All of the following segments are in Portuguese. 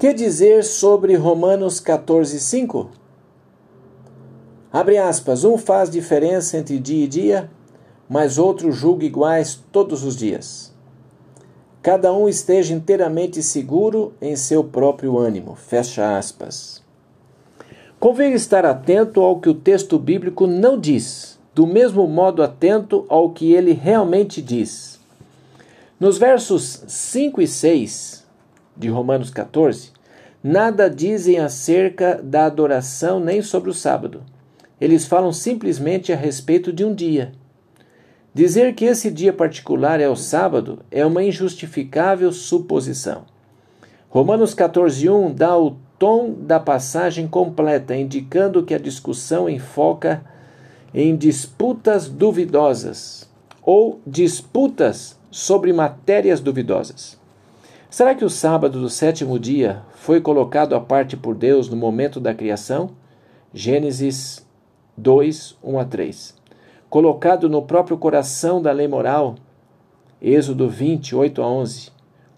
Que dizer sobre Romanos 14, 5? Abre aspas, um faz diferença entre dia e dia, mas outro julga iguais todos os dias. Cada um esteja inteiramente seguro em seu próprio ânimo. Fecha aspas. Convém estar atento ao que o texto bíblico não diz, do mesmo modo atento ao que ele realmente diz. Nos versos 5 e 6, de Romanos 14, nada dizem acerca da adoração nem sobre o sábado. Eles falam simplesmente a respeito de um dia. Dizer que esse dia particular é o sábado é uma injustificável suposição. Romanos 14:1 dá o tom da passagem completa, indicando que a discussão enfoca em disputas duvidosas ou disputas sobre matérias duvidosas. Será que o sábado do sétimo dia foi colocado à parte por Deus no momento da criação? Gênesis 2, 1 a 3. Colocado no próprio coração da lei moral? Êxodo 20, 8 a 11.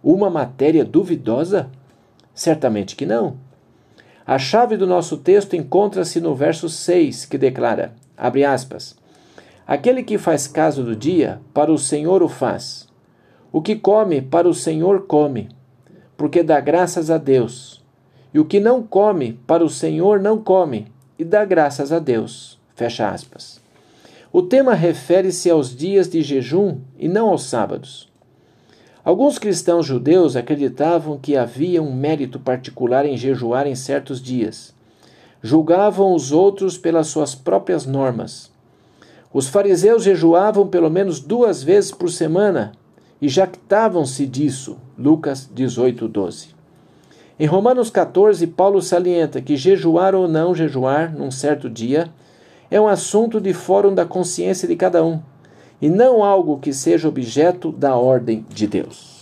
Uma matéria duvidosa? Certamente que não. A chave do nosso texto encontra-se no verso 6, que declara: abre aspas. Aquele que faz caso do dia, para o Senhor o faz o que come, para o Senhor come, porque dá graças a Deus. E o que não come, para o Senhor não come, e dá graças a Deus. Fecha aspas. O tema refere-se aos dias de jejum e não aos sábados. Alguns cristãos judeus acreditavam que havia um mérito particular em jejuar em certos dias. Julgavam os outros pelas suas próprias normas. Os fariseus jejuavam pelo menos duas vezes por semana e jactavam-se disso. Lucas 18, 12. Em Romanos 14, Paulo salienta que jejuar ou não jejuar num certo dia é um assunto de fórum da consciência de cada um, e não algo que seja objeto da ordem de Deus.